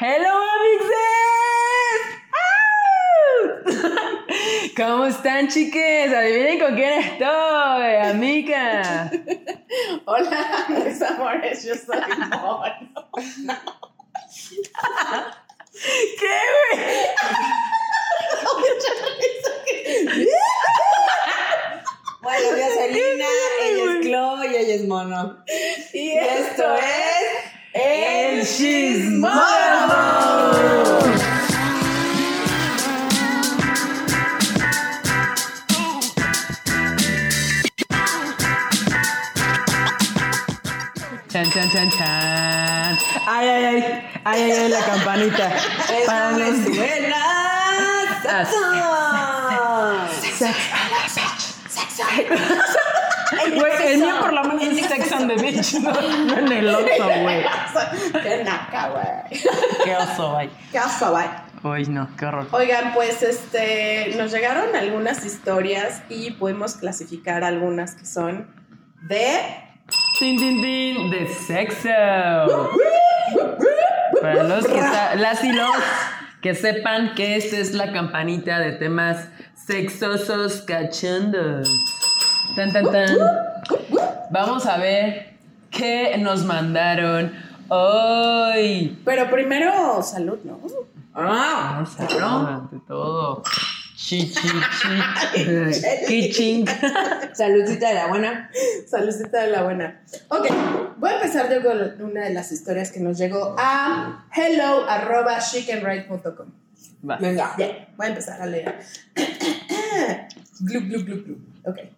Hello, amixes. ¿Cómo están, chiques? Adivinen con quién estoy, amiga. Hola, mis amores, yo soy mono. ¿Qué, güey? Bueno, yo soy Lina, ella es Chloe y ella es Mono. Y Y esto es El chismógrafo. Chan, chan, chan, chan. Ay, ay, ay. Ay, ay, ay, la campanita. Para los- buenas. Güey, el mío por lo menos es Sex on the Beach, no, no en el oso, güey. Qué naca, güey. Qué oso, güey. Qué oso, güey. Uy, no, qué horror. Oigan, pues este, nos llegaron algunas historias y pudimos clasificar algunas que son de Tin, tin, tin, de sexo. Para los que las y los que sepan que esta es la campanita de temas sexosos cachondos. Tan, tan, tan. Vamos a ver qué nos mandaron hoy. Pero primero, salud, ¿no? Ah, ver, ante todo. Chi, chi, chi. Kiching. saludcita de la buena. Saludcita de la buena. Ok, voy a empezar yo con una de las historias que nos llegó a hello arroba chickenright.com. Venga. Bien, voy a empezar a leer. glu, glu, glu, glu. Ok.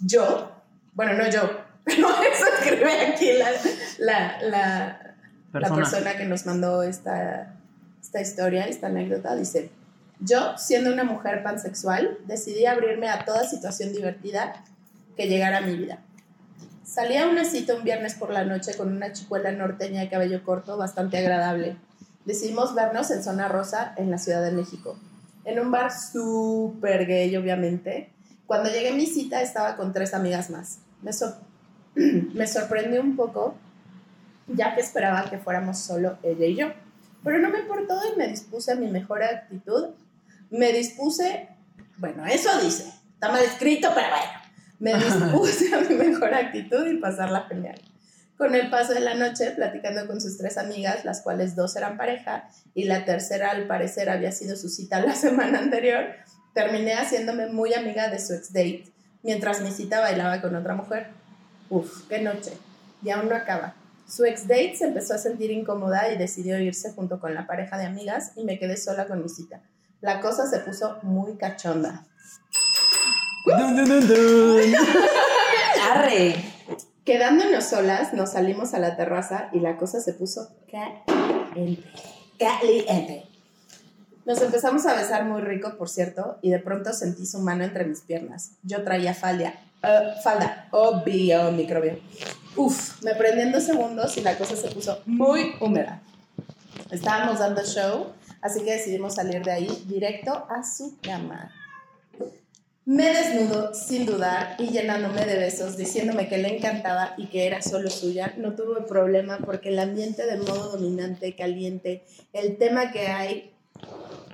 Yo, bueno, no yo, pero eso escribe aquí la, la, la, la Persona. persona que nos mandó esta, esta historia, esta anécdota. Dice: Yo, siendo una mujer pansexual, decidí abrirme a toda situación divertida que llegara a mi vida. Salí a una cita un viernes por la noche con una chicuela norteña de cabello corto bastante agradable. Decidimos vernos en Zona Rosa, en la Ciudad de México, en un bar súper gay, obviamente. Cuando llegué a mi cita estaba con tres amigas más. Me, sor- me sorprendió un poco, ya que esperaba que fuéramos solo ella y yo. Pero no me importó y me dispuse a mi mejor actitud. Me dispuse, bueno, eso dice, está mal escrito, pero bueno. Me dispuse a mi mejor actitud y pasarla genial. Con el paso de la noche, platicando con sus tres amigas, las cuales dos eran pareja y la tercera al parecer había sido su cita la semana anterior, terminé haciéndome muy amiga de su ex date, mientras mi cita bailaba con otra mujer. Uf, qué noche. Y aún no acaba. Su ex date se empezó a sentir incómoda y decidió irse junto con la pareja de amigas y me quedé sola con mi cita. La cosa se puso muy cachonda. Dun, dun, dun, dun. Arre. Quedándonos solas, nos salimos a la terraza y la cosa se puso caliente. Caliente. Nos empezamos a besar muy rico, por cierto, y de pronto sentí su mano entre mis piernas. Yo traía falda, eh, falda, obvio, microbio. Uf, me prendí en dos segundos y la cosa se puso muy húmeda. Estábamos dando show, así que decidimos salir de ahí directo a su cama. Me desnudo sin dudar y llenándome de besos, diciéndome que le encantaba y que era solo suya. No tuve problema porque el ambiente de modo dominante, caliente, el tema que hay...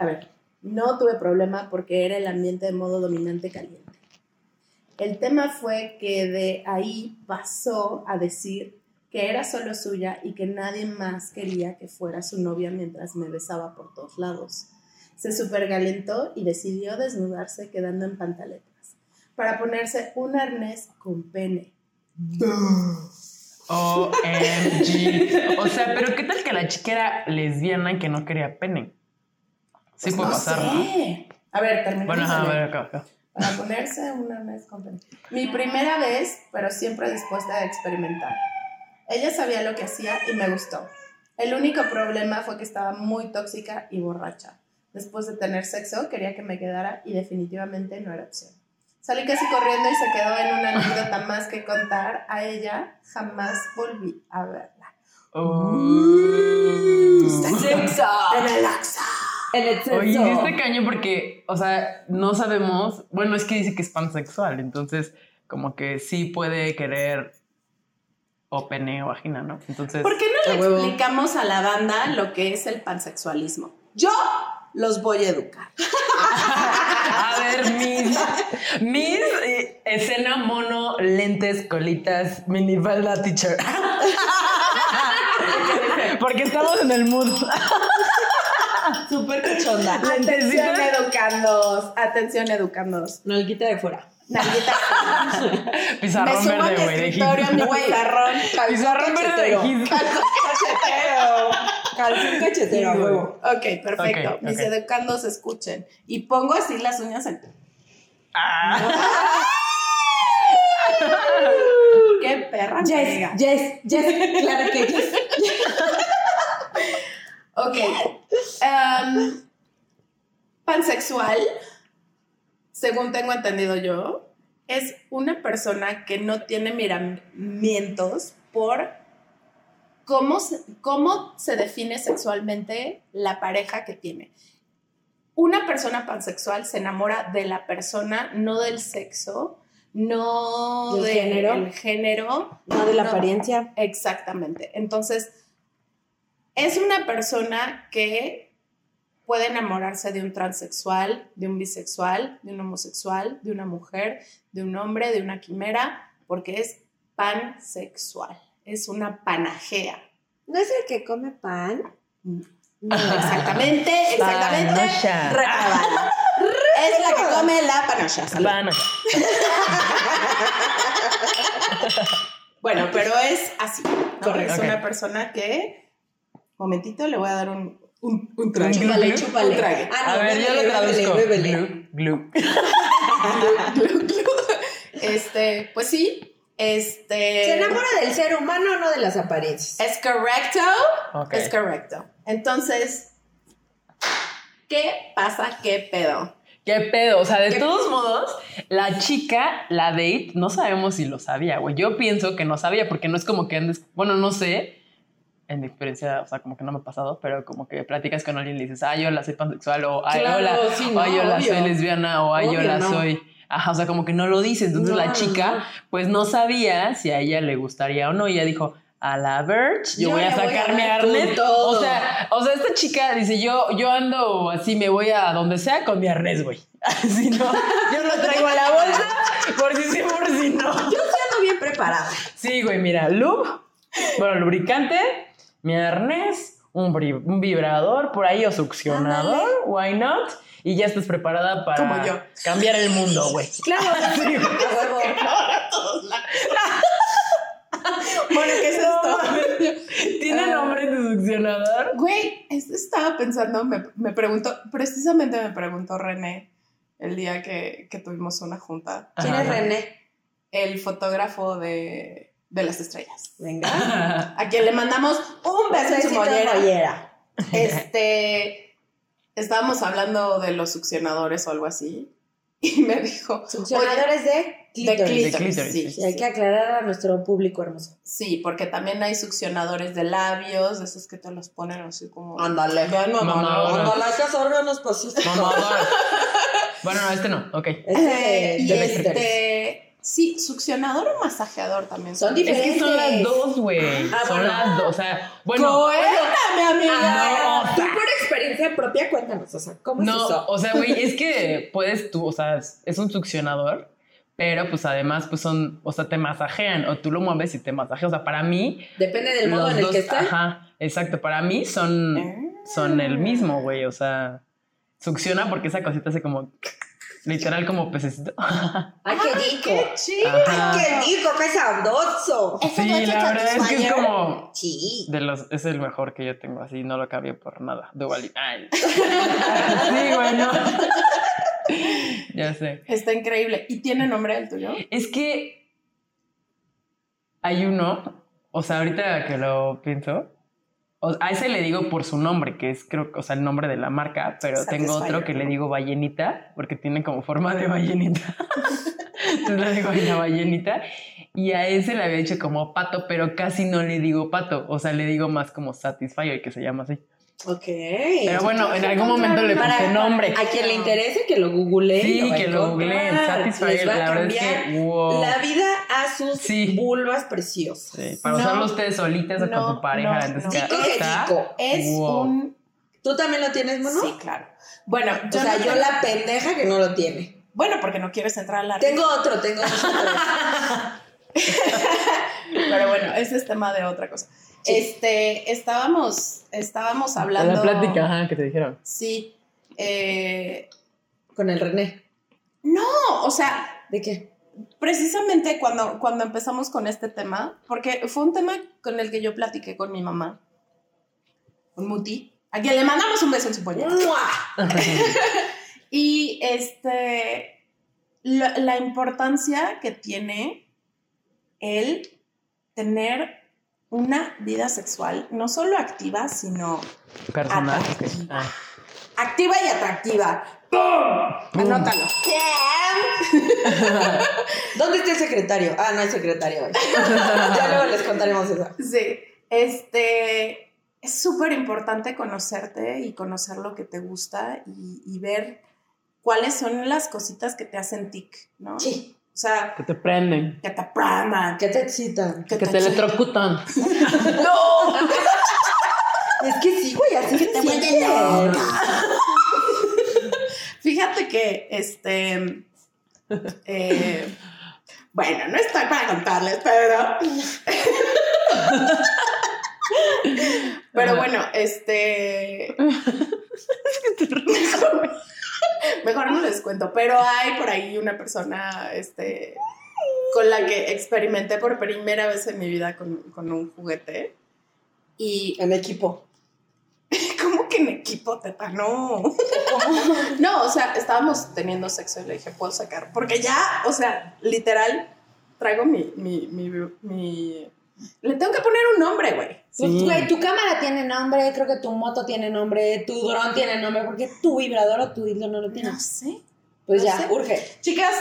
A ver, no tuve problema porque era el ambiente de modo dominante, caliente. El tema fue que de ahí pasó a decir que era solo suya y que nadie más quería que fuera su novia mientras me besaba por todos lados. Se supergalentó y decidió desnudarse quedando en pantaletas para ponerse un arnés con pene. OMG. O sea, pero ¿qué tal que la chica era lesbiana que no quería pene? Sí Pues puede no pasar, ¿no? sé. A ver, terminamos. Bueno, a ver, acá, acá. Para ponerse un arnés con pene. Mi primera vez, pero siempre dispuesta a experimentar. Ella sabía lo que hacía y me gustó. El único problema fue que estaba muy tóxica y borracha. Después de tener sexo, quería que me quedara y definitivamente no era opción. Salí casi corriendo y se quedó en una anécdota más que contar. A ella jamás volví a verla. Uh. Sexo. En el Axa. En el sexo. Oye, sí está caño porque, o sea, no sabemos. Bueno, es que dice que es pansexual, entonces, como que sí puede querer o pene o vagina, ¿no? Entonces, ¿Por qué no le huevo. explicamos a la banda lo que es el pansexualismo? Yo los voy a educar. a ver, mis, mis eh, escena mono, lentes, colitas, minifalda teacher. Porque estamos en el mood. Súper cachonda. Atención educandos, atención educandos. Nalguita de fuera. Nalguita. Me Pizarrón subo mi verde, güey, de escritorio, mi pizarrón, Pizarrón verde de Hit. Cachetero. Calzón cachetero, huevo. Ok, perfecto. Mis educandos escuchen. Y pongo así las uñas en. Ah. ¡Qué perra! Yes, yes, yes. Claro que yes. Ok. Em, pansexual, según tengo entendido yo, es una persona que no tiene miramientos por cómo se, cómo se define sexualmente la pareja que tiene. Una persona pansexual se enamora de la persona, no del sexo, no ¿Del género? el género, No de la No. apariencia. Exactamente. Entonces, es una persona que puede enamorarse de un transexual, de un bisexual, de un homosexual, de una mujer, de un hombre, de una quimera, porque es pansexual. Es una panajea. ¿No es el que come pan? No, exactamente, exactamente. Reprobada. Es la que come la panocha. Bueno, pero es así. ¿no? Correcto. Es una persona que. Momentito, le voy a dar un, un, un trague. Chúpale, chúpale. Un trague. Ah, A no, ver, yo lo traduzco. bébele, bébele. Glue, glue. Este, pues sí. Este. Se enamora del ser humano, no de las apariencias. Es correcto. Es correcto. Entonces, ¿qué pasa? ¿Qué pedo? ¿Qué pedo? O sea, de ¿Qué- todos modos, la chica, la date, no sabemos si lo sabía, güey. Yo pienso que no sabía, porque no es como que andes. Bueno, no sé. En mi experiencia, o sea, como que no me ha pasado, pero como que platicas con alguien y le dices, ah, yo la soy pansexual, o ay, Claro, hola, sí, o ay, yo la soy lesbiana, o ay, yo la no. soy. Ajá, o sea, como que no lo dice. Entonces No, la chica, pues no sabía si a ella le gustaría o no. Y ella dijo, a la Verge, yo, Yo voy a voy a arnés. todo. O sea, o sea, esta chica dice, yo, yo ando así, me voy a donde sea con mi arnés, güey. Si no, yo lo traigo a la bolsa, por si sí, por si no. Yo sí ando bien preparada. Sí, güey, mira, lube, bueno, lubricante, mi arnés, un, vibrador por ahí o succionador, why not? Y ya estás preparada para Como yo. cambiar el mundo, güey. Claro, Sí, a huevo. Bueno, ¿qué es No, esto? ¿Tiene Ah. nombre tu succionador? Güey, esto estaba pensando, me, me preguntó, precisamente me preguntó René el día que, que tuvimos una junta, ¿Quién Ajá. es René? el fotógrafo de, de las estrellas, Venga. a quien le mandamos un beso en su mollera. mollera. Este, estábamos hablando de los succionadores o algo así, y me dijo, Succionadores de "Oye, de clítoris. clítoris, De clítoris, sí, Sí, hay que aclarar a nuestro público hermoso. Sí, porque también hay succionadores de labios, de esos que te los ponen así como... Ándale. Mamador. no, Ándale, que órganos. Bueno, no, este no, ok. Este Eh, y clítoris. este, sí, succionador o masajeador también. Son Es que son las Diferentes. dos, güey. Ah, son bueno. las dos. O sea, bueno. Cuéntame, amiga. No, o Tú por experiencia propia, cuéntanos, o sea, ¿cómo no, es eso? o sea, güey, es que puedes tú, o sea, es- un succionador, pero pues además, pues son, o sea, te masajean, o tú lo mueves y te masajean. O sea, para mí, Depende del modo en el dos, que esté. ajá, exacto, para mí son, son el mismo, güey, o sea, succiona porque esa cosita hace como, literal como pececito. ¡Ay, qué rico! ¡Qué chido! ¡Ay, qué rico! ¡Qué sabroso! Sí, la verdad es que es como, Sí. De los, es el mejor que yo tengo, así no lo cambio por nada. Dual. Ay. sí, bueno. ya sé. Está increíble. ¿Y tiene nombre el tuyo? Es que hay uno, o sea, ahorita que lo pienso, o- a ese le digo por su nombre, que es creo, o sea, el nombre de la marca, pero tengo otro que le digo ballenita, porque tiene como forma de ballenita. Entonces le digo la ballenita. Y a ese le había dicho como pato, pero casi no le digo pato. O sea, le digo más como Satisfyer, que se llama así. Ok. Pero bueno, en algún momento le puse nombre. A quien le interese que lo googlee. Sí, que lo googleen. Satisfyer, la verdad es que, wow. La vida a sus Sí. vulvas preciosas. Sí, para No. usarlo ustedes solitas o No, con tu pareja. no, no. que- Tico que tico. Es Wow. un... ¿Tú también lo tienes, mono? Sí, claro. Bueno, O sea, no yo la pendeja que no lo tiene. Bueno, porque no quieres entrar a la... Tengo otro, tengo otro. Pero bueno, ese es tema de otra cosa. Sí. Este, estábamos, estábamos En hablando... la plática, ajá, que te dijeron. Sí. eh, Con el René. no, o sea, ¿De qué? Precisamente cuando, cuando empezamos con este tema, porque fue un tema con el que yo platiqué con mi mamá, con Muti, a quien le mandamos un beso en su polla. Y este, la, la importancia que tiene el tener una vida sexual, no solo activa, sino Personal. Atractiva. Ah. activa y atractiva. ¡Pum! Anótalo. ¿Dónde está el secretario? Ah, no hay secretario ya luego les contaremos eso. Sí, este, es súper importante conocerte y conocer lo que te gusta y, y ver cuáles son las cositas que te hacen tic, ¿no? Sí. O sea, Que te prenden. que te apraman, ¿Qué te excitan? Que te electrocutan. ¡No! Es que sí, güey, así que te vuelve Fíjate que, este, eh, bueno, no estoy para contarles, pero... Pero bueno, este... Mejor no les cuento, pero hay por ahí una persona, este, con la que experimenté por primera vez en mi vida con, con un juguete. Y En equipo. ¿Cómo que en equipo, teta? No. No, o sea, estábamos teniendo sexo y le dije, ¿puedo sacar? Porque ya, o sea, literal, traigo mi, mi, mi, mi- Le tengo que poner un nombre, güey. Pues, Sí. güey, tu cámara tiene nombre, creo que tu moto tiene nombre, tu dron tiene nombre, porque tu vibrador o tu dildo no lo tiene. No sé. Pues no ya, sé. urge. Chicas,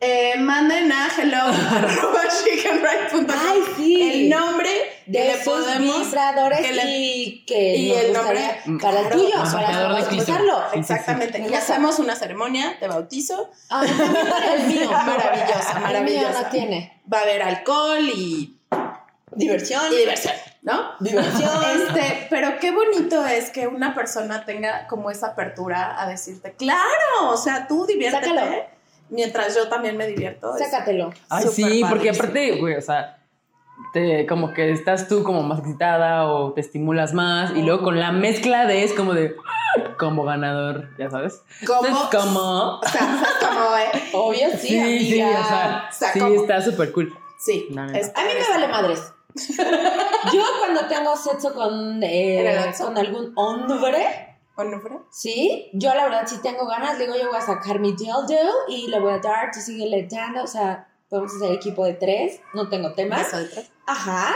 eh, manden a hello arroba chickenright.com Ay, sí. el nombre de podemos... vibradores que le- y que y nos el nombre, para el claro, tuyo, para sí. Exactamente. Me Y hacemos una ceremonia de bautizo. Para el mío. Maravillosa, El mío maravillosa. no tiene. Va a haber alcohol y, Diversión. y diversión, ¿no? Diversión. Este, pero qué bonito es que una persona tenga como esa apertura a decirte, claro, o sea, tú diviértete, Sácalo. Mientras yo también me divierto. Sácatelo. Ay, sí, porque padrísimo. aparte, güey, o sea, te, como que estás tú como más excitada o te estimulas más y luego con la mezcla de es como de como ganador, ya sabes. ¿Cómo? Entonces, como O sea, ¿sabes cómo, eh? Obvio, sí, sí, sí, amiga. o sea, O sea, sí está súper cool. Sí. La neta. es- A mí me vale madres. Yo cuando tengo sexo con, eh, con algún hombre, ¿O no, Fran? sí, yo la verdad si tengo ganas, digo yo voy a sacar mi dildo y le voy a dar, tú sigue dando, o sea, podemos hacer equipo de tres, no tengo temas. Beso de tres. Ajá.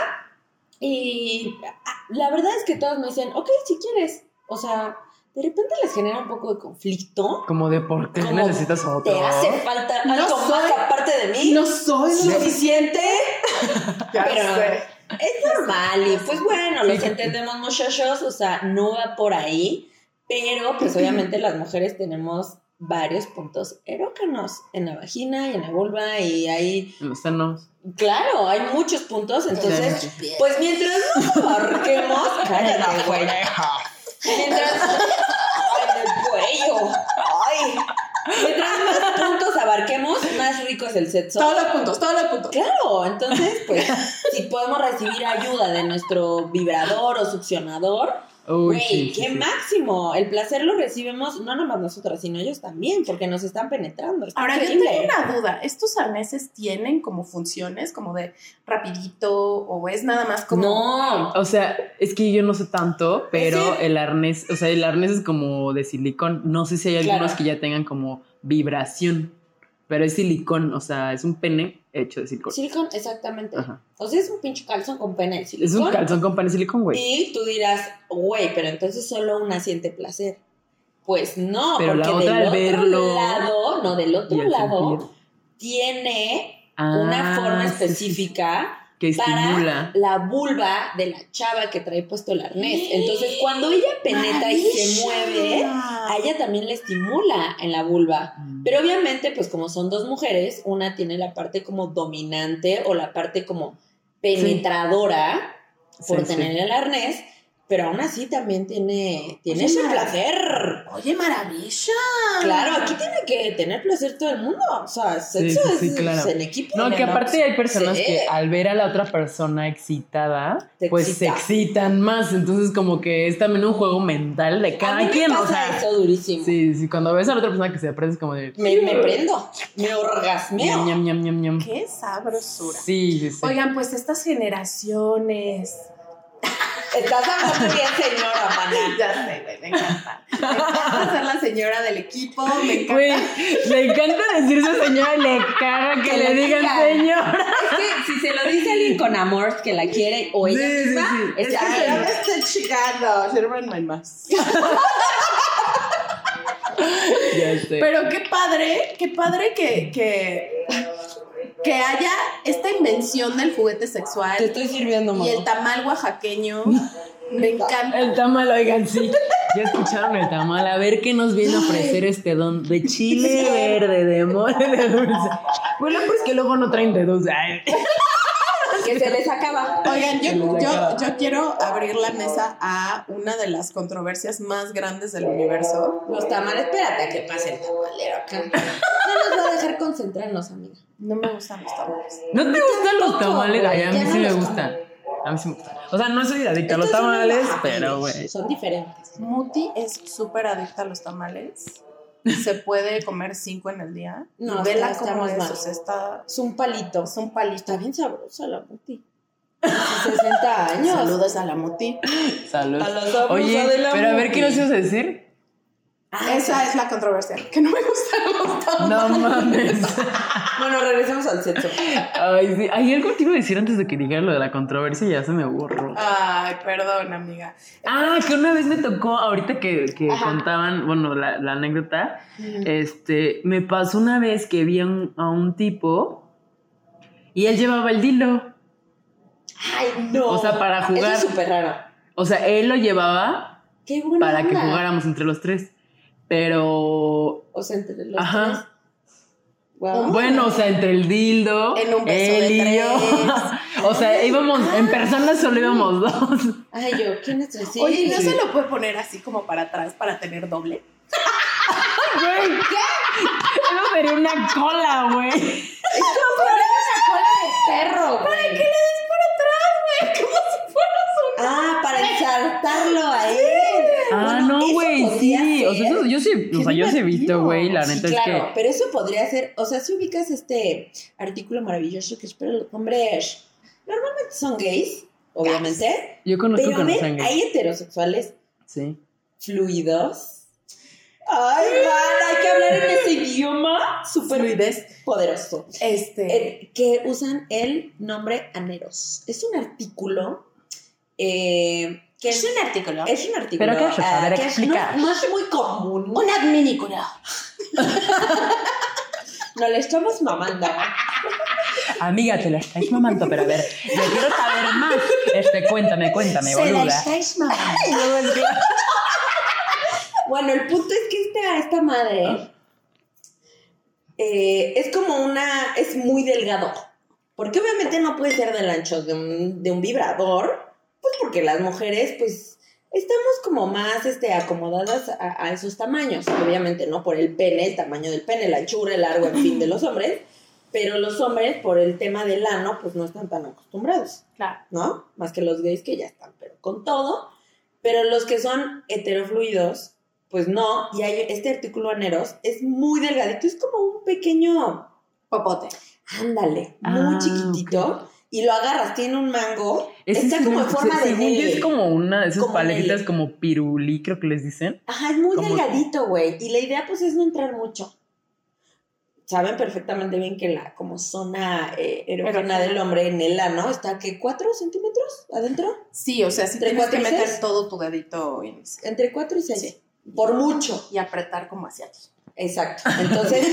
Y ah, la verdad es que todos me dicen, ok, si quieres. O sea, de repente les genera un poco de conflicto. Como de por qué Como necesitas otro. ¿Te hace falta No algo más aparte de mí? No soy ¿Suficiente? Ya Pero- sé. Es normal y pues bueno, los entendemos muchachos, o sea, no va por ahí, pero pues obviamente las mujeres tenemos varios puntos erógenos en la vagina y en la vulva y hay, En los senos. claro, hay muchos puntos, entonces, pues mientras nos abarquemos, cállate, güey, mientras, ay, en el cuello, ay, mientras más puntos abarquemos, más rico es el sexo. Todos los puntos, todos los puntos. Claro, entonces, pues, si podemos recibir ayuda de nuestro vibrador o succionador, Uy, güey, sí, qué sí. máximo. El placer lo recibimos no nomás nosotras, sino ellos también, porque nos están penetrando. Está Ahora, yo increíble. tengo una duda. ¿Estos arneses tienen como funciones, como de rapidito, o es nada más como... No, O sea, es que yo no sé tanto, pero Sí. el arnés, o sea, el arnés es como de silicón. No sé si hay algunos Claro. que ya tengan como vibración, pero es silicón, o sea, es un pene hecho de silicón. silicón, exactamente. Ajá. O sea, es un pinche calzón con pene de Es silicón. un calzón con pene de silicón, güey. Y tú dirás, güey, pero entonces solo una siente placer. Pues no, Pero la porque otra del al otro lado, no, del otro lado, sentir. tiene Ah, una forma específica Que para estimula. la vulva de la chava que trae puesto el arnés. Entonces, cuando ella penetra y se mueve, a ella también le estimula en la vulva. Mm. Pero obviamente, pues como son dos mujeres, una tiene la parte como dominante o la parte como penetradora por Sí, sí. tener el arnés, pero aún así también tiene, tiene Oye, placer. Oye, maravilla. Claro, aquí tiene que tener placer todo el mundo. O sea, sexo sí, sí, es, claro. es en equipo. No, que aparte hay personas sí. que al ver a la otra persona excitada, Te pues excita. se excitan más. Entonces, como que es también un juego mental de a cada mí me quien. pasa o sea, eso durísimo. sí, sí, cuando ves a la otra persona que se aprende es como de. Me, me prendo, me orgasmeo. Ñam, ñam, ñam, ñam, ñam. Qué sabrosura. Sí, sí, sí. Oigan, pues estas generaciones. Estás hablando bien, señora, maná. Ya sé, güey, me encanta. Me encanta ser la señora del equipo, me encanta. Güey, le encanta decirse señora y le caga que, Que le digan digan. señora. Es que si se lo dice alguien con amor que la quiere o ella Sí, sí, misma, sí. es que ya me estoy chingando. Sírvanme más. Ya sé. Pero qué padre, qué padre que, que, que haya esta invención del juguete te sexual estoy sirviendo, y el mamá. tamal oaxaqueño. Me encanta. El tamal, oigan, sí. Ya escucharon el tamal. A ver qué nos viene a ofrecer este don de chile verde, de mole de dulce. Bueno, pues que luego no traen de dulce. Que se les acaba. Oigan, yo, yo, yo quiero abrir la mesa a una de las controversias más grandes del universo. Los tamales, espérate a que pase el tamalero acá. No nos va a dejar concentrarnos, amiga. No me gustan los tamales. ¿No te gustan los tamales? Ay, a mí ya no sí me gustan. A mí sí me gustan. O sea, no soy adicta a los tamales, pero güey. Son diferentes. Muti es súper adicta a los tamales. Se puede comer cinco en el día. No, Y vela estamos es. mal. O sea, está, Es un palito. es un palito. Está bien sabrosa la muti. 60 años. Saludos a la Muti. Salud. A la sabrosa Oye, de la pero a ver, ¿qué nos ibas a decir? Ah, Esa es la controversia. Que no me gustan los tamales. No mames. Bueno, regresemos al sexo. Ay, sí. Hay algo te iba a decir antes de que dijera lo de la controversia y ya se me borró. Ay, perdón, amiga. Ah, que una vez me tocó, ahorita que, que contaban, bueno, la, la anécdota, este, me pasó una vez que vi a un, a un tipo y él llevaba el dilo. Ay, no. O sea, para jugar. Eso es súper raro. O sea, él lo llevaba Qué buena para que jugáramos entre los tres. Pero, O sea, entre los Ajá. tres. Bueno, o sea, entre el dildo, En un beso él de y yo. o sea, íbamos, en persona solo íbamos dos. Ay, yo, ¿quién es tres? Sí. Oye, ¿y ¿no sí. se lo puede poner así como para atrás para tener doble? Güey, Eso sería una cola, güey. perro, güey. ¿Qué le Ah, para ensartarlo a él. Ah, Bueno, no, güey, sí. O sea, eso- yo sí, o sea, yo sí he visto, güey. La Sí, neta claro, es que. pero eso podría ser, o sea, si ubicas este artículo maravilloso que espero los hombres normalmente son gays, obviamente, Yo conozco pero a con sangre. hay heterosexuales Sí. fluidos. Ay, man, hay que hablar en ese idioma súper Fluidez. poderoso. Este... Eh, que usan el nombre aneros. Es un artículo eh, que Es un artículo. es un artículo ¿Pero qué es eso? A ah, ver, que es- explica. no, no es muy común. Un adminículo. No le estamos mamando. Amiga, te la estáis mamando, pero a ver, yo quiero saber más. Este, cuéntame, cuéntame, Se la boluda. estáis mamando. Bueno, el punto es que esta, esta madre eh, es como una. es muy delgado. Porque obviamente no puede ser del ancho de un, de un vibrador. Porque las mujeres, pues, estamos como más este, acomodadas a, a esos tamaños. Obviamente, ¿no? Por el pene, el tamaño del pene, la anchura, el largo, en fin, de los hombres. Pero los hombres, por el tema del ano, pues no están tan acostumbrados. Claro. ¿no? Más que los gays que ya están, pero con todo. Pero los que son heterofluidos, pues no. Y hay este artículo aneros, es muy delgadito, es como un pequeño, Popote. ándale, muy Ah, chiquitito. Y lo agarras, tiene un mango, Ese está como en forma se- de según es como una de esas Como paletitas como pirulí, creo que les dicen. Ajá, es muy como- delgadito, güey. Y la idea, pues, es no entrar mucho. Saben perfectamente bien que la como zona eh, erógena del hombre en el ano está que 4 centímetros adentro. Sí, o sea, sí ¿Entre tienes que meter todo tu dedito índice Entre 4 y 6. Sí. Por mucho. y apretar como hacia ti. Exacto. Entonces,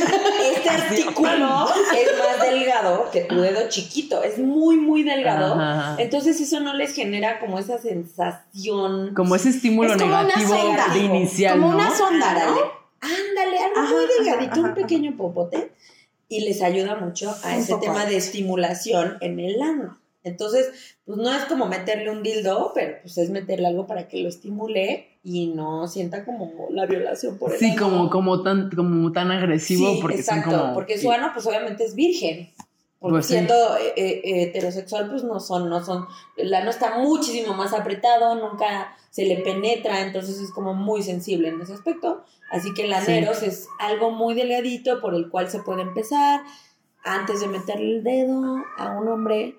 este artículo es más delgado que tu dedo chiquito. Es muy, muy delgado. Ajá. Entonces, eso no les genera como esa sensación. Como ese estímulo Es como una negativo sonda, de inicial, como ¿no? una sonda, Ándale, ¿no? ándale, algo Ajá, muy delgadito, ajá, un pequeño popote. Y les ayuda mucho a ese tema de estimulación en el ano. Entonces, pues no es como meterle un dildo, pero pues es meterle algo para que lo estimule y no sienta como la violación por Sí, como, como, tan, como tan agresivo Sí, porque exacto, son como... porque su ano pues obviamente es virgen. Porque Pues sí. siendo eh, eh, heterosexual pues no son, no son, el ano está muchísimo más apretado, nunca se le penetra, entonces es como muy sensible en ese aspecto. Así que el Sí. aneros es algo muy delgadito por el cual se puede empezar antes de meterle el dedo a un hombre.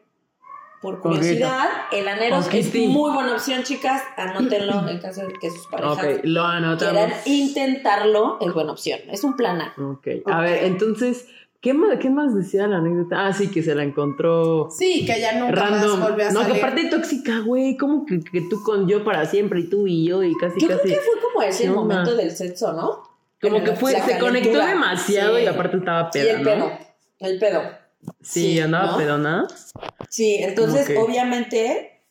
Por curiosidad, el aneros es muy buena opción, chicas. Anótenlo en caso de que sus parejas Ok, lo quieran intentarlo, es buena opción. Es un plan A. Ok, a ver, entonces, ¿qué más, ¿qué más decía la anécdota? Ah, sí, que se la encontró Sí, que ya nunca random. más volvió a No, que aparte tóxica, güey, ¿cómo que, que tú con yo para siempre y tú y yo y casi, Yo creo que fue como ese ¿Qué el onda? momento del sexo, ¿no? Como que fue, se conectó demasiado Sí. y aparte estaba Y peda, el ¿no? pedo. El pedo. Sí, Sí, andaba ¿no? pedona. Sí, entonces obviamente,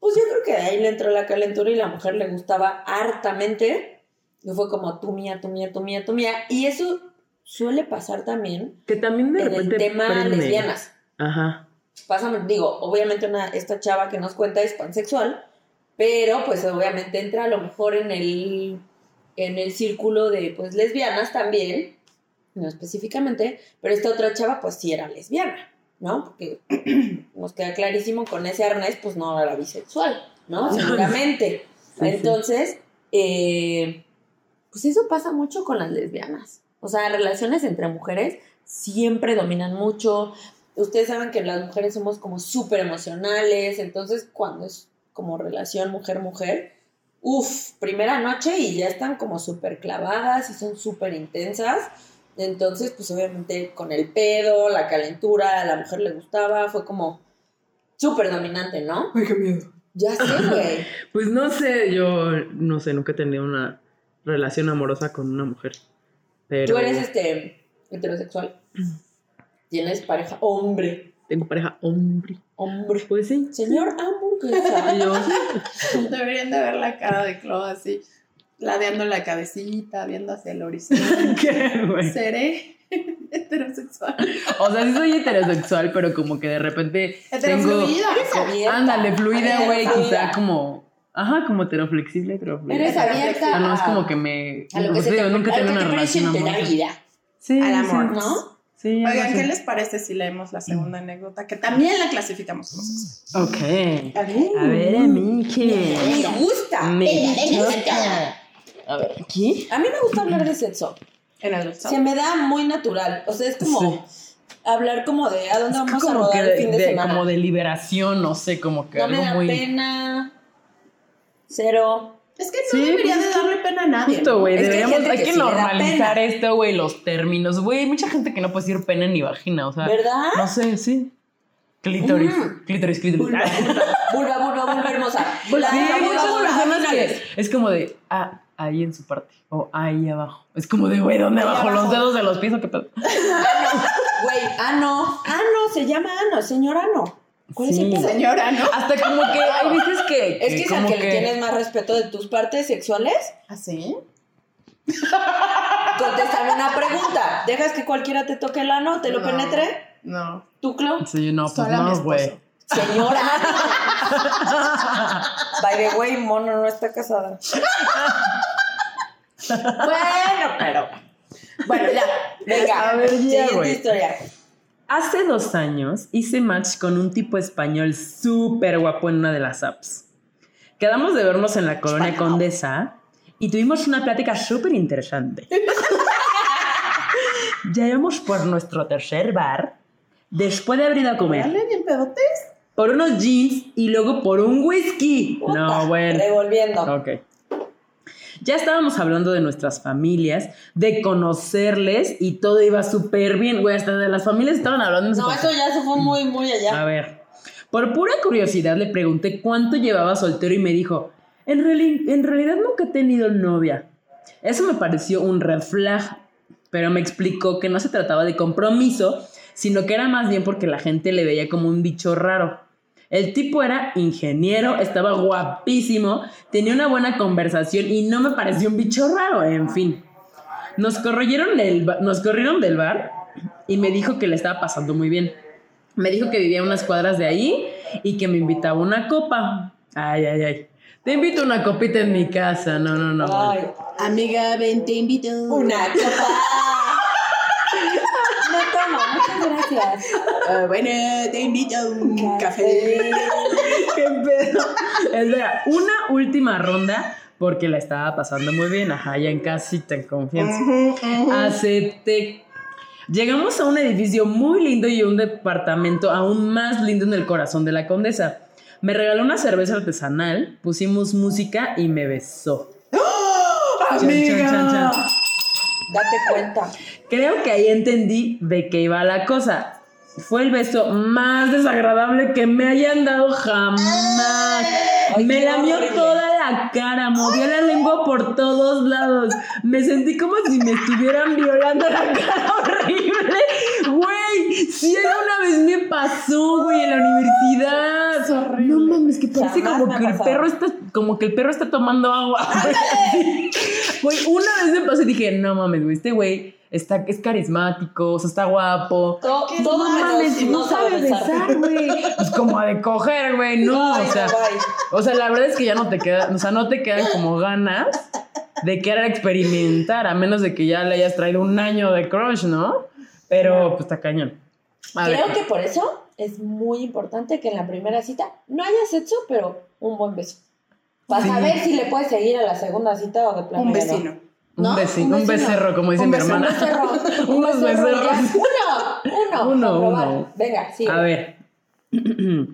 pues yo creo que de ahí le entró la calentura y la mujer le gustaba hartamente. Y fue como tú mía, tú mía, tú mía, tú mía. Y eso suele pasar también Que también de en el tema prende. lesbianas. Ajá. Pásame, digo, obviamente una, esta chava que nos cuenta es pansexual, pero pues obviamente entra a lo mejor en el, en el círculo de pues lesbianas también, no específicamente, pero esta otra chava pues sí era lesbiana, ¿no? Porque nos queda clarísimo con ese arnés pues no era bisexual, ¿no? Seguramente. Entonces, eh, pues eso pasa mucho con las lesbianas. O sea, relaciones entre mujeres siempre dominan mucho. Ustedes saben que las mujeres somos como súper emocionales, entonces cuando es como relación mujer-mujer, uff, primera noche y ya están como súper clavadas y son súper intensas. Entonces, pues obviamente con el pedo, la calentura, a la mujer le gustaba, fue como súper dominante, ¿no? Ay, qué miedo. Ya sé, güey. Pues no sé, yo no sé, nunca he tenido una relación amorosa con una mujer. Pero Tú eres este heterosexual. Tienes pareja hombre. tengo pareja hombre. Hombre. Pues sí. Señor hamburguesa. Yo, Deberían de ver la cara de Chloe así, ladeando la cabecita, viendo hacia el horizonte. ¿qué, güey? Seré heterosexual. O sea, sí soy heterosexual, pero como que de repente tengo... Abierta. Ándale, fluida, güey, quizá como... Ajá, como heteroflexible, heteroflexible. Eres abierta. Ah, no, es como que me... A lo que se te te, digo, nunca he a lo tenido que una te relación presente la vida. Sí, Al amor, sí. ¿No? Sí, Oigan, ¿qué les parece si leemos la segunda anécdota? Que también la clasificamos como sexual. Ok. A ver, a mí, ¿qué? Me gusta. Me choca. A ver, ¿qué? A mí me gusta hablar de sexo. En el sexo. Se me da muy natural. O sea, es como Sí. hablar como de a dónde vamos a que rodar el fin de, de, semana. como de liberación, no sé, como que no me da muy... pena. Cero. Es que no Sí, debería pues de darle pena a nadie. Güey, que hay deberíamos, gente hay que sí normalizar esto, güey, los términos, güey, hay mucha gente que no puede decir pena ni vagina, o sea, ¿Verdad? no sé, sí. Clítoris, Mm. clítoris, clítoris. Vulva, vulva, vulva, vulva hermosa. Vulva, Sí, vulva, vulva, vulva, ah, ahí en su parte, o ahí abajo. Es como de, güey, ¿dónde Ahí abajo? ¿Los abajo. dedos de los pies o qué pedo? Güey, ano. Ano, se llama ano, señor ano. ¿Cuál es el Sí. Señora, ¿no? Hasta como que hay veces que... Es que es al que, le tienes más respeto de tus partes sexuales. ¿Así? Contéstame una pregunta. ¿Dejas que cualquiera te toque el ano, te lo No. penetre? No. ¿Tú, Clau? Sí, no, pues Solo no, güey. Señora. By the way, mono no está casada. Bueno, pero. Bueno, ya. Venga, A ver, ya, siguiente güey. historia. Hace dos años hice match con un tipo español súper guapo en una de las apps. Quedamos de vernos en la colonia Español. Condesa y tuvimos una plática súper interesante. ya íbamos por nuestro tercer bar, después de haber ido a comer, Dale bien pedotes. Por unos jeans y luego por un whisky. Puta, No, bueno. Revolviendo. Ok. Ya estábamos hablando de nuestras familias, de conocerles y todo iba súper bien, güey. Hasta de las familias estaban hablando. No, eso ya se fue muy, muy A allá. ver, por pura curiosidad le pregunté cuánto llevaba soltero y me dijo, en, reali- en realidad nunca he tenido novia. Eso me pareció un red flag. pero me explicó que no se trataba de compromiso, sino que era más bien porque la gente le veía como un bicho raro. El tipo era ingeniero, estaba guapísimo, tenía una buena conversación y no me pareció un bicho raro, en fin. Nos corrieron del, nos corrieron del bar y me dijo que le estaba pasando muy bien. Me dijo que vivía unas cuadras de ahí y que me invitaba a una copa. Ay, ay, ay. Te invito a una copita en mi casa. No, no, no. Ay, Amiga, ven, te invito. una copa. Muchas gracias. Ah, bueno, te invito a un café. ¿Qué pedo? Espera, una última ronda porque la estaba pasando muy bien. Ajá, ya en casita, en confianza. Acepté. Llegamos a un edificio muy lindo y un departamento aún más lindo en el corazón de la condesa. Me regaló una cerveza artesanal, pusimos música y me besó. Chan, chan, chan, chan. Date cuenta. Creo que ahí entendí de qué iba la cosa. Fue el beso más desagradable que me hayan dado jamás. Ay, me lamió horrible. toda la cara, movió la lengua por todos lados. Me sentí como si me estuvieran violando la cara horrible. Güey, si una vez me pasó, güey, en la universidad. Es horrible. No mames, que parece Jamás como que el perro está, como que el perro está tomando agua. Güey, una vez me pasó y dije, no mames, güey, este güey está, es carismático, o sea, está guapo. To- ¿Qué todo mames, No sabe besar, güey. Pues como de coger, güey, no, Ay, o sea. O sea, la verdad es que ya no te queda, o sea, no te quedan como ganas de querer experimentar, a menos de que ya le hayas traído un año de crush, ¿no? Pero pues está cañón. A ver. Creo que por eso es muy importante que en la primera cita no haya sexo, pero un buen beso. Para Sí. saber si le puedes seguir a la segunda cita o de plano. Un no. vecino. Un, ¿No? vecino, un, becerro, como dice Un mi hermana. Un becerro. Un Unos becerro, becerros. ya. Uno, uno. Uno, probar. uno. Venga, sí. A ver.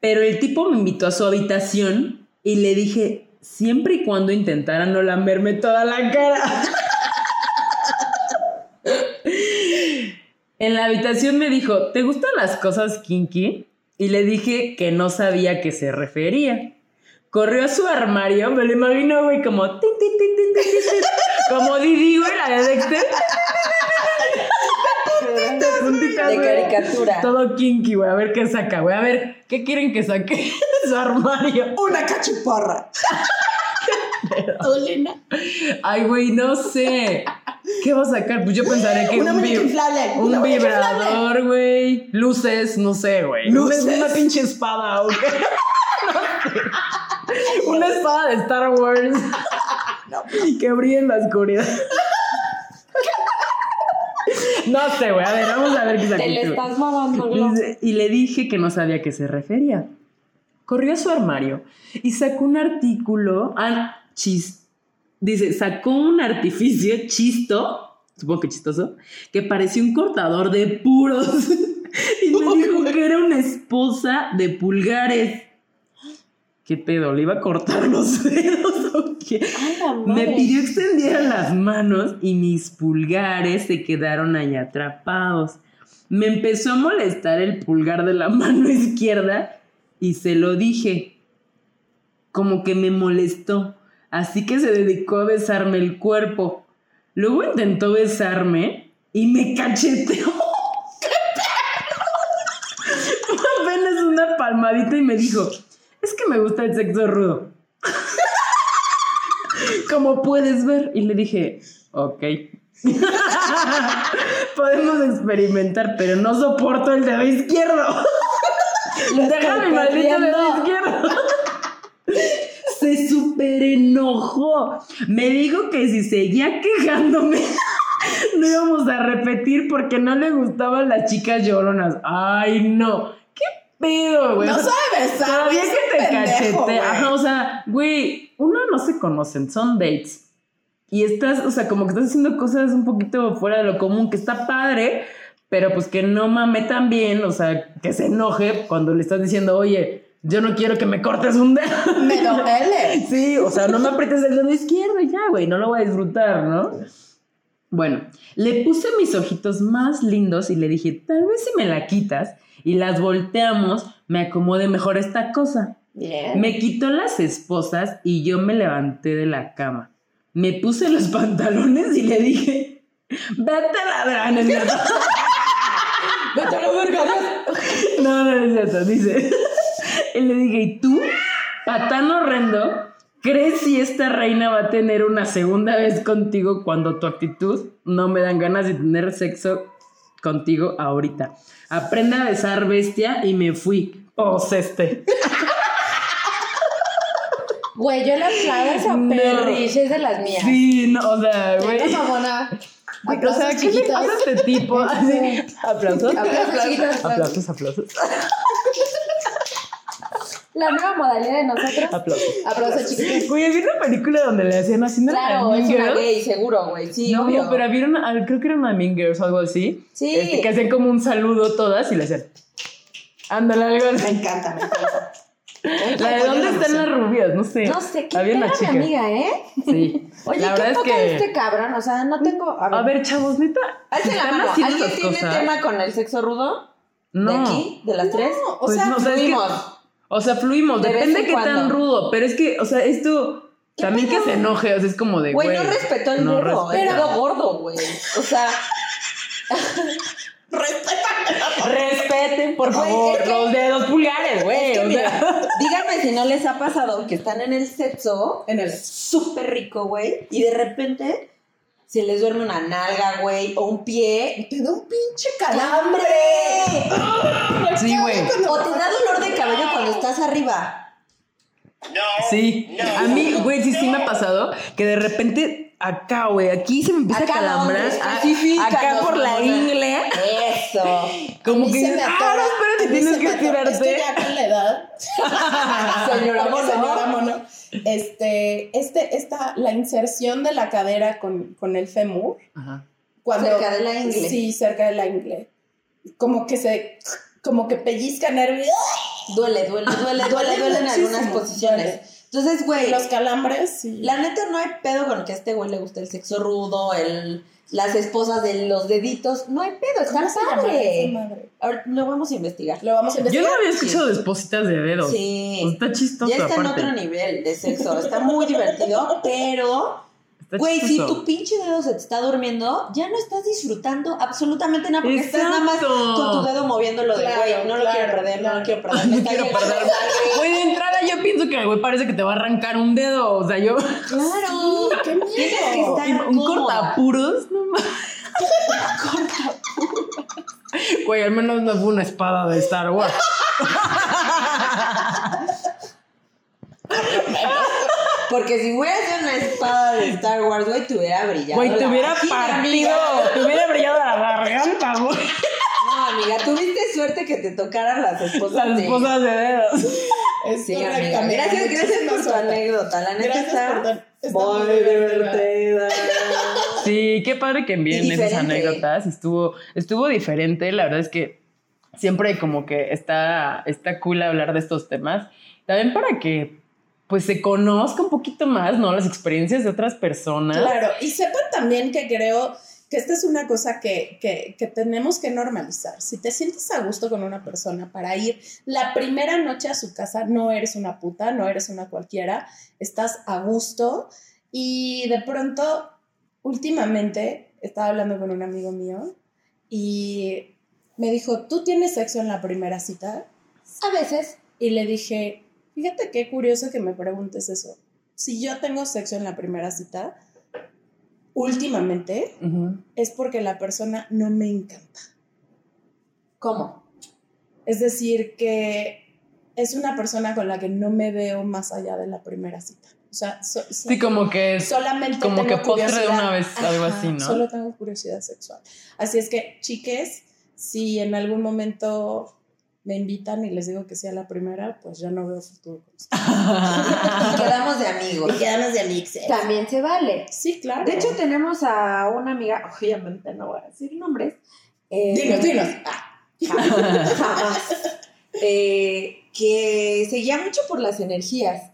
Pero el tipo me invitó a su habitación y le dije, siempre y cuando intentara no lamerme toda la cara. en la habitación me dijo, ¿te gustan las cosas kinky? Y le dije que no sabía a qué se refería. Corrió a su armario, me lo imagino, güey, como... tin, tin, tin, como Didi, güey, la de Dexter. De puntitas, De güey. caricatura. Todo kinky, güey. A ver qué saca, güey. A ver, ¿qué quieren que saque de su armario? Una cachuparra. ¿Tú, Lina? Ay, güey, no sé. ¿Qué va a sacar? Pues yo pensaré que Una un, vib- inflable. un una vibrador, güey. Luces, no sé, güey. Luces. Una, pinche espada, ¿o qué? No sé. Una espada de Star Wars. que brille en la oscuridad. No sé, güey. A ver, vamos a ver qué saca. Te le este, estás mamando, Y ¿no? Y le dije que no sabía a qué se refería. Corrió a su armario y sacó un artículo. Ah, chis. Dice, sacó un artificio chisto, supongo que chistoso, que parecía un cortador de puros. y me dijo que era una esposa de pulgares. ¿Qué pedo? ¿Le iba a cortar los dedos o qué? Ay, Me pidió extendiera las manos y mis pulgares se quedaron ahí atrapados. Me empezó a molestar el pulgar de la mano izquierda y se lo dije. Como que me molestó. Así que se dedicó a besarme el cuerpo. Luego intentó besarme y me cacheteó. Apenas una palmadita y me dijo, es que me gusta el sexo rudo. Como puedes ver. Y le dije, ok. Podemos experimentar, pero no soporto el dedo izquierdo. Deja mi maldito dedo izquierdo. Se super enojó. Me dijo que si seguía quejándome, no íbamos a repetir porque no le gustaban las chicas lloronas. Ay, no. ¿Qué pedo, güey? No sabe besar. Todavía que te cachete. Ajá, o sea, güey, uno no se conocen, son dates. Y estás, o sea, como que estás haciendo cosas un poquito fuera de lo común, que está padre, pero pues que no mame tan bien, o sea, que se enoje cuando le estás diciendo, oye, yo no quiero que me cortes un dedo. Me duele. Sí, o sea, no me aprietes el dedo izquierdo y ya, güey, no lo voy a disfrutar, ¿no? Bueno, le puse mis ojitos más lindos y le dije, tal vez si me la quitas y las volteamos, me acomode mejor esta cosa. Bien. Me quitó las esposas y yo me levanté de la cama. me puse los pantalones y le dije, vete a la verga, es cierto. Vete a la verga, No, no, no es cierto, dice. Y le dije, ¿y tú, patán horrendo, crees si esta reina va a tener una segunda vez contigo cuando tu actitud no me dan ganas de tener sexo contigo ahorita? Aprende a besar bestia y me fui. Pues este. Güey, yo las claves a No. perriche es de las mías. Sí, no, o sea, güey. O sea, ¿qué le pasa a este tipo? Así, aplausos. Aplausos, aplausos. La nueva modalidad de nosotros. Aplausos. Aplausos chiquitos. Güey, vi una película donde le hacían así ¿no era Claro, es una Girls? gay, seguro, güey. Sí, no, obvio. pero vieron, ah, creo que era una Mean Girls o algo así. Sí. Este, que hacían como un saludo todas y le hacían. Ándale, algo Me así. encanta, me encanta. La de dónde están las rubias, no sé. No sé, qué Había pena una mi chica. amiga, ¿eh? Sí. Oye, la ¿qué verdad es que. este cabrón? O sea, no tengo... A ver, chavos, neta. Alcen si la mano. ¿Alguien tiene cosas, tema con el sexo rudo? No. ¿De aquí? ¿De las tres? No, o Pues sea, no, o sea, es que-. O sea, fluimos, De depende en qué tan rudo, pero es que, o sea, esto también que se enoje, o sea, es como de, Güey, güey. no respetó el no dedo, el gordo, güey. O sea, respeten, por Por favor, los dedos pulgares, güey. Es que o sea. mira, díganme si no les ha pasado que están en el sexo, En el- súper rico, güey, y de repente se les duerme una nalga, güey, o un pie. Te da un pinche ¡Calambre! Sí, güey. O te da dolor de cabello cuando estás arriba. Sí. A mí, güey, sí, sí me ha pasado que de repente acá, güey, aquí se me empieza Acá a calambrar. acá por la ingle. Eso. Como que se me ah, no, a espérate, tienes que estirarte. ya con la edad, Señora mono. señora mono, este, este, esta, la inserción de la cadera con, con el fémur, Ajá. cuando, Cerca de la ingle. Sí, cerca de la ingle. Como que se, como que pellizca nervios. Duele, duele, duele, duele, Duele duele en algunas posiciones. Entonces, güey, Los calambres, sí. la neta no hay pedo con que a este güey le guste el sexo rudo, el, las esposas de los deditos. No hay pedo, está ¿Cómo se llama esa padre. madre? Ahora lo vamos a investigar. Lo vamos a Yo investigar. no había escuchado de espositas de dedos. Sí. Está chistoso, Ya está en otro nivel de sexo. Está muy divertido, pero, güey, si tu pinche dedo se te está durmiendo, ya no estás disfrutando absolutamente nada porque estás nada más con tu dedo moviéndolo de, Claro, güey, no lo quiero perder, no lo quiero perder. No quiero perder. Güey, de entrada yo pienso que el güey parece que te va a arrancar un dedo. O sea, yo. Claro. ¡Qué miedo! Tienes que estar un cómoda. cortapuros, no mames. Güey, al menos no fue una espada de Star Wars. Porque si hubiera sido una espada de Star Wars, güey, te hubiera brillado. Güey, te hubiera partido, te hubiera brillado la garganta, güey. No, amiga, tuviste suerte que te tocaran las esposas Las de... esposas de dedos. Es Sí, correcto, amiga. amiga. Gracias, gracias por tu anécdota. La neta está muy divertida. Sí, qué padre que envíen esas anécdotas. Estuvo, estuvo diferente. La verdad es que siempre como que está, está cool hablar de estos temas. También para que pues se conozca un poquito más, ¿no? Las experiencias de otras personas. Claro, y sepan también que creo que esta es una cosa que, que, que tenemos que normalizar. Si te sientes a gusto con una persona para ir la primera noche a su casa, no eres una puta, no eres una cualquiera, estás a gusto y de pronto, últimamente, estaba hablando con un amigo mío y me dijo, ¿tú tienes sexo en la primera cita? A veces. Y le dije, fíjate qué curioso que me preguntes eso. Si yo tengo sexo en la primera cita, últimamente es porque la persona no me encanta. ¿Cómo? Es decir, que es una persona con la que no me veo más allá de la primera cita. O sea, so- so- Sí, como que solamente como tengo que postre de curiosidad. una vez, algo así, ¿no? Solo tengo curiosidad sexual. Así es que, chiques, si en algún momento me invitan y les digo que sea la primera, pues ya no veo futuro con. Y quedamos de amigos. quedamos de mixes. También se vale. Sí, claro. De hecho, tenemos a una amiga, obviamente no voy a decir nombres. eh, dinos, dinos. Ah, jamás, eh, que seguía mucho por las energías.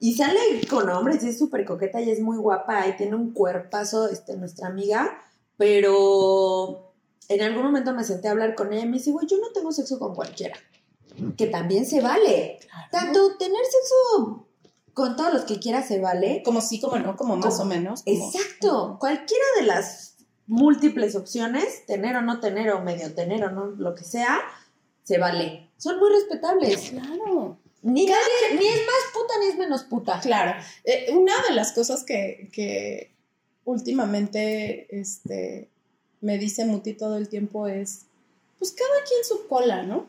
Y sale con hombres, y es súper coqueta y es muy guapa y tiene un cuerpazo, este, nuestra amiga, pero en algún momento me senté a hablar con ella y me dice, güey, yo no tengo sexo con cualquiera. Que también se vale. Tanto tener sexo con todos los que quieras se vale. Como sí, como no, como más Como- o menos. como- Exacto. Cualquiera de las múltiples opciones, tener o no tener, o medio tener o no, lo que sea, se vale. Son muy respetables. Claro. Ni, nadie- ni es más puta ni es menos puta. Claro. Eh, una de las cosas que, que últimamente este, me dice Muti todo el tiempo es, pues cada quien su cola, ¿no?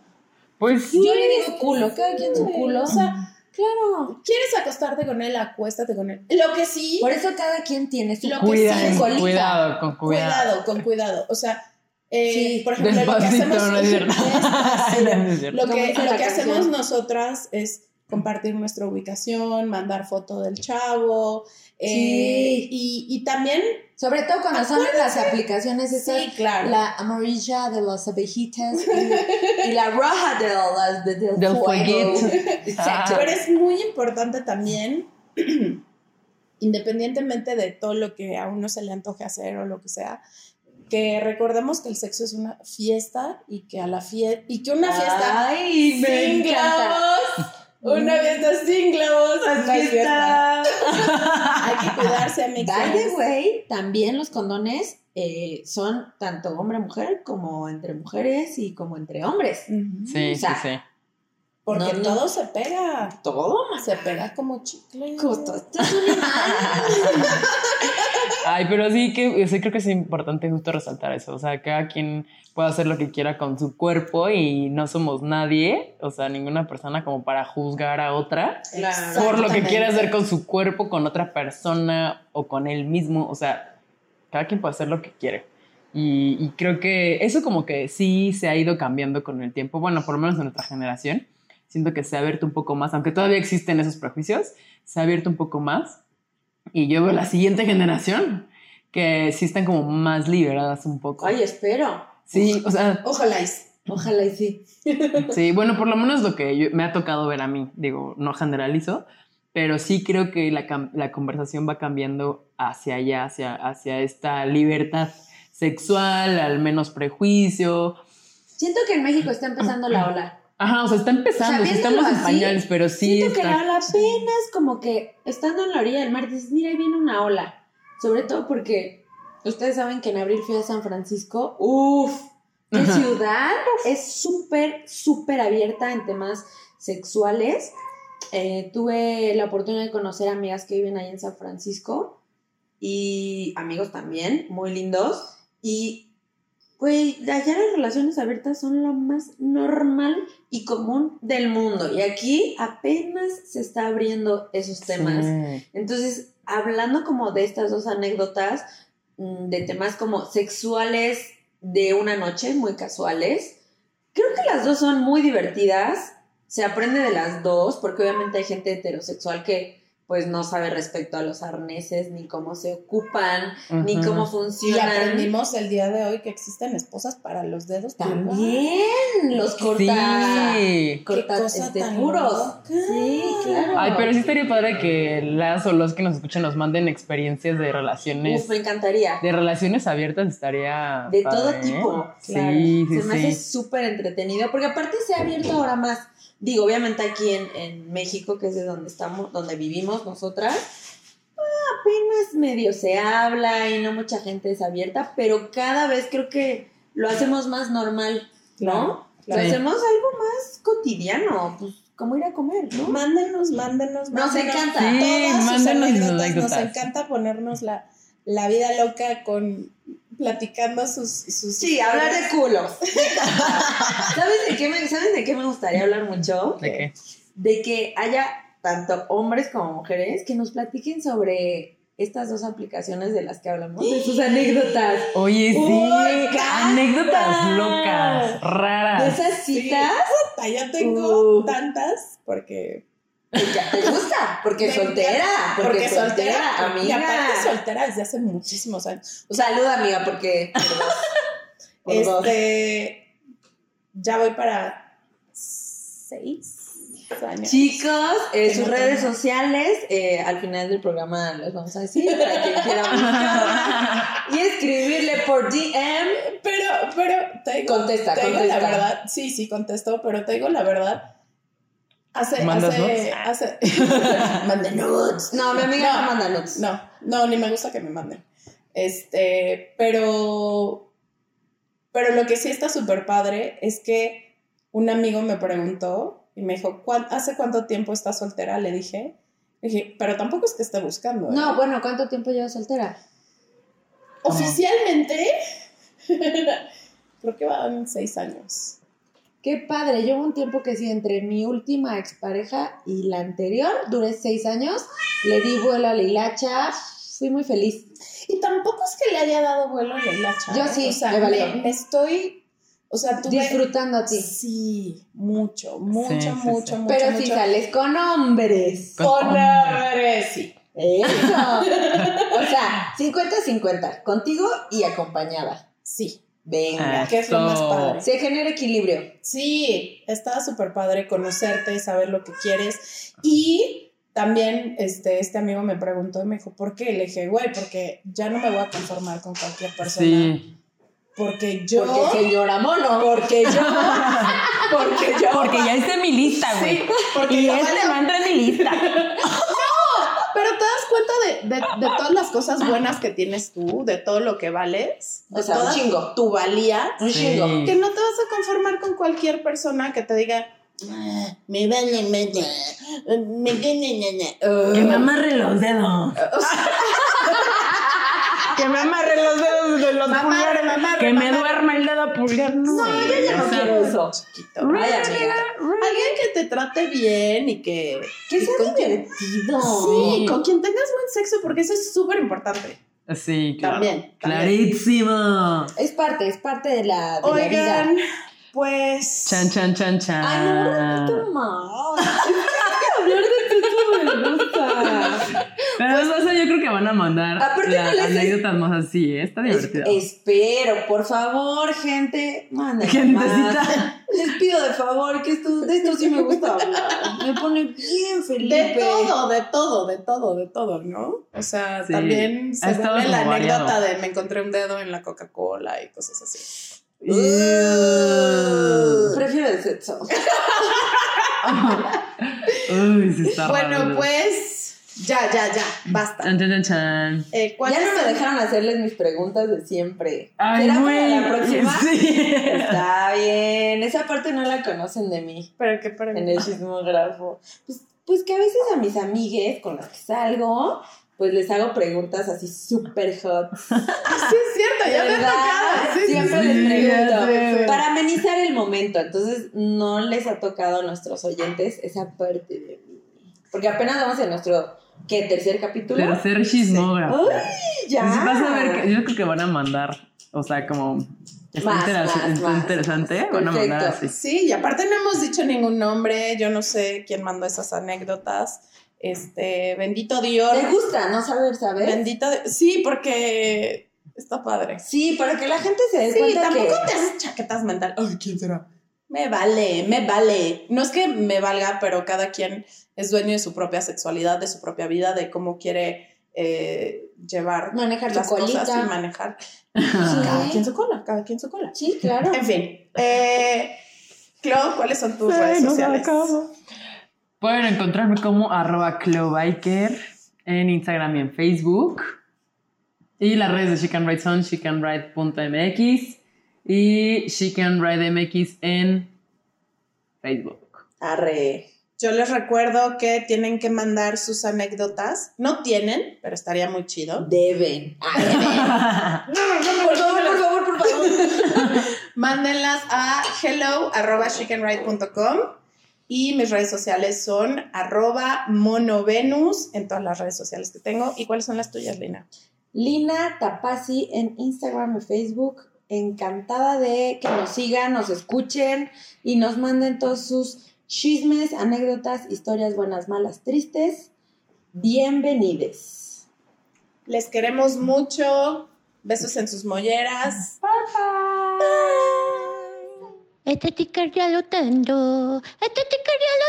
Pues sí. Yo le digo culo, cada quien su culo. O sea, Claro. ¿quieres acostarte con él? Acuéstate con él. Lo que sí, Por eso cada quien tiene su Lo que Cuida, sí, colita. cuidado, con cuidado. cuidado, con cuidado. O sea, eh, Sí. por ejemplo, lo que hacemos... no es. No es cierto. Lo que, lo que hacemos nosotras es compartir nuestra ubicación, mandar foto del chavo. eh, Sí. y, y también, Sobre todo cuando son en las aplicaciones esas, sí, claro. la amarilla de las abejitas y, y la roja de las de, del, Del fuego. fueguito. Exacto. Pero es muy importante también, independientemente de todo lo que a uno se le antoje hacer o lo que sea, que recordemos que el sexo es una fiesta y que a la fiesta y que una fiesta Ay, me sin encanta. Una fiesta sin globos fiesta. Hay que cuidarse, amigos. By the way, también los condones eh, son tanto hombre-mujer como entre mujeres y como entre hombres. Sí, O sea, sí, sí. Porque No, no. todo se pega. Todo, Se pega como chicle. Justo, esto es un. Ay, pero sí que sí creo que es importante justo resaltar eso. O sea, cada quien puede hacer lo que quiera con su cuerpo y no somos nadie, o sea, ninguna persona como para juzgar a otra Claro. por lo que quiere hacer con su cuerpo, con otra persona o con él mismo. O sea, cada quien puede hacer lo que quiere. Y, y creo que eso como que sí se ha ido cambiando con el tiempo. Bueno, por lo menos en nuestra generación. Siento que se ha abierto un poco más, aunque todavía existen esos prejuicios, se ha abierto un poco más. Y yo veo la siguiente generación que sí están como más liberadas un poco. Ay, espero. Sí, o sea, Ojalá. es- Ojalá y sí. Sí, bueno, por lo menos lo que yo- me ha tocado ver a mí, digo, no generalizo, pero sí creo que la, la conversación va cambiando hacia allá, hacia, hacia esta libertad sexual, al menos prejuicio. Siento que en México está empezando la ola. Ajá, o sea, está empezando, O sea, estamos en así, pañales, pero sí Siento que está- la ola apenas como que estando en la orilla del mar dices, mira, ahí viene una ola. Sobre todo porque ustedes saben que en abril fui a San Francisco. Uf, qué Ajá. ciudad. Es súper, súper abierta en temas sexuales. Eh, tuve la oportunidad de conocer amigas que viven ahí en San Francisco y amigos también, muy lindos. Y, güey, allá las relaciones abiertas son lo más normal y común del mundo. Y aquí apenas se está abriendo esos temas. Sí. Entonces, hablando como de estas dos anécdotas, mm, de temas como sexuales de una noche, muy casuales, creo que las dos son muy divertidas. Se aprende de las dos, porque obviamente hay gente heterosexual que pues no sabe respecto a los arneses, ni cómo se ocupan, ni cómo Y funcionan. aprendimos el día de hoy que existen esposas para los dedos. También los corta, Sí. corta Qué cosa este, tan puros. Sí, claro. Ay, pero sí estaría padre que las o los que nos escuchan nos manden experiencias de relaciones, Uf, me encantaría. de relaciones abiertas, estaría De padre, todo ¿eh? tipo. Sí, claro. sí, Se me sí. hace súper entretenido, porque aparte se ha abierto ahora más. Digo, obviamente aquí en, en México, que es de donde estamos, donde vivimos nosotras, ah, apenas medio se habla y no mucha gente es abierta, pero cada vez creo que lo hacemos más normal, ¿no? Claro, Lo hacemos algo más cotidiano, pues como ir a comer, ¿no? Mándenos, mándenos, Nos mándenos encanta. Sí, todas sus mándenos sus anécdotas. anécdotas. Nos encanta ponernos la, la vida loca con platicando sus, sus Sí, hablar de culos. ¿Sabes de qué me, ¿sabes de qué me gustaría hablar mucho? ¿De qué? de que haya tanto hombres como mujeres que nos platiquen sobre estas dos aplicaciones de las que hablamos, de sus anécdotas, Oye, sí, ¡Me encanta! anécdotas locas, de raras. esas citas. Puta, Yo tengo Uh. tantas porque Ya te gusta, porque soltera, porque, porque soltera, soltera y amiga. aparte soltera desde hace muchísimos años. O sea, saluda, amiga, porque por dos. Por dos. Este ya voy para seis años. Chicos, eh, sus redes tengo. sociales, eh, al final del programa les vamos a decir para quien quiera buscar y escribirle por DM. Pero, pero te digo, Contesta, te digo contesta. la verdad, sí, sí contesto, pero te digo la verdad. Hace, ¿Mandas hace, hace. Mande nudes. No, mi amiga no, No. manda nudes. No, no, ni me gusta que me manden. Este, pero. Pero lo que sí está súper padre es que un amigo me preguntó y me dijo, "¿Cuán- ¿hace cuánto tiempo estás soltera? Le dije. Le dije, pero tampoco es que esté buscando. ¿eh?". No, bueno, ¿cuánto tiempo llevas soltera? Oficialmente, creo que van seis años. Qué padre, llevo un tiempo que sí, entre mi última expareja y la anterior, duré seis años, le di vuelo a la hilacha, fui muy feliz. Y tampoco es que le haya dado vuelo a la hilacha. Yo ¿eh? sí, o sea, me valió. me- me estoy. O sea. Disfrutando a ti. Sí, mucho, mucho, Sí, sí, mucho, sí. mucho. Pero mucho. si sales con hombres. Con Con hombres. hombres, sí. Eso. o sea, 50-50, contigo y acompañada. Sí, Venga. Ah. que es lo más padre. Se genera equilibrio. Sí, está súper padre conocerte, saber lo que quieres. Y también este, este amigo me preguntó y me dijo, ¿por qué? Le dije, güey, porque ya no me voy a conformar con cualquier persona. Sí. Porque yo... Porque señora mono. Porque yo... porque yo... Porque ya hice mi lista, güey. Sí, porque y este no entra en mi lista. Pero te das cuenta de, de- de todas las cosas buenas que tienes tú, de todo lo que vales, de O sea, un chingo. tu valía, Un Sí. chingo. que no te vas a conformar con cualquier persona que te diga, "Ah, me vale, me da, me Que que me amarre los dedos. que me amarre los dedos de los Mamarre, pulgares. que me duerma el dedo pulgar. No, No, yo ya no quiero eso. chiquito. Ay, amiga. Alguien que te trate bien y que... Que sea divertido. Sí, con quien tengas buen sexo, porque eso es súper importante. Sí, claro. También. Clarísimo. Es parte, es parte de la, de la vida. Oigan, pues... Chan, chan, chan, chan. Ay, no, no, no. Es que hablar de esto me gusta. Pero eso yo creo que van a mandar Aparte las no les- anécdotas más así, ¿eh? Está Es- divertido. espero, por favor, gente, manden Gentecita. más. Les pido de favor que esto, de esto sí me gusta hablar. Me pone bien feliz. De todo, de todo, de todo, de todo, ¿no? O sea, Sí. también se Ha estado vale la anécdota de me encontré un dedo en la Coca-Cola y cosas así. Ew. Prefiero el sexo. Uy, está bueno, raro. pues ya, ya, ya, basta. Chan, chan. Eh, ¿cuál Ya no me dejaron hacerles mis preguntas de siempre. Ay, ¿Será güey. para la próxima? Sí. Está bien. Esa parte no la conocen de mí. Pero qué pregunta? en el chismógrafo. Pues, pues que a veces a mis amigues con las que salgo, pues les hago preguntas así súper hot. Ah, sí, es cierto, ya me ha ¿Verdad? tocado. Sí, sí, Siempre sí. les pregunto. Para amenizar el momento. Entonces, no les ha tocado a nuestros oyentes esa parte de mí. Porque apenas vamos en nuestro, ¿qué? Tercer capítulo. Tercer chismógrafo. Ay, ya. Vas a ver que yo creo que van a mandar, o sea, como está, Más, interes- más, está más, interesante, más. van a mandar así. Sí, y aparte no hemos dicho ningún nombre, yo no sé quién mandó esas anécdotas. Este, bendito Dios. ¿Te gusta no saber, sabes? Bendito Di- Sí, porque está padre. Sí, para que la gente se dé Sí, cuenta tampoco que... te haces chaquetas mental. Ay, ¿quién será? Me vale, me vale. No es que me valga, pero cada quien es dueño de su propia sexualidad, de su propia vida, de cómo quiere eh, llevar Manejar las cosas y manejar. Sí. Cada quien su cola, cada quien su cola. Sí, claro. En fin. Eh, Clo, ¿cuáles son tus redes sociales? Pueden encontrarme como arroba clobiker en Instagram y en Facebook. Y las redes de She Can Write son shecanwrite.mx y She Can Write MX en Facebook. Arre. Yo les recuerdo que tienen que mandar sus anécdotas. No tienen, pero estaría muy chido. Deben. Ay, deben. Por favor, por favor, por favor. Mándenlas a hello.chickenride.com y mis redes sociales son arroba monovenus en todas las redes sociales que tengo. ¿Y cuáles son las tuyas, Lina? Lina Tapasi en Instagram y Facebook. Encantada de que nos sigan, nos escuchen y nos manden todos sus chismes, anécdotas, historias buenas, malas, tristes. Bienvenides. Les queremos mucho. Besos en sus molleras. Este sticker ya lo tengo. Este sticker ya lo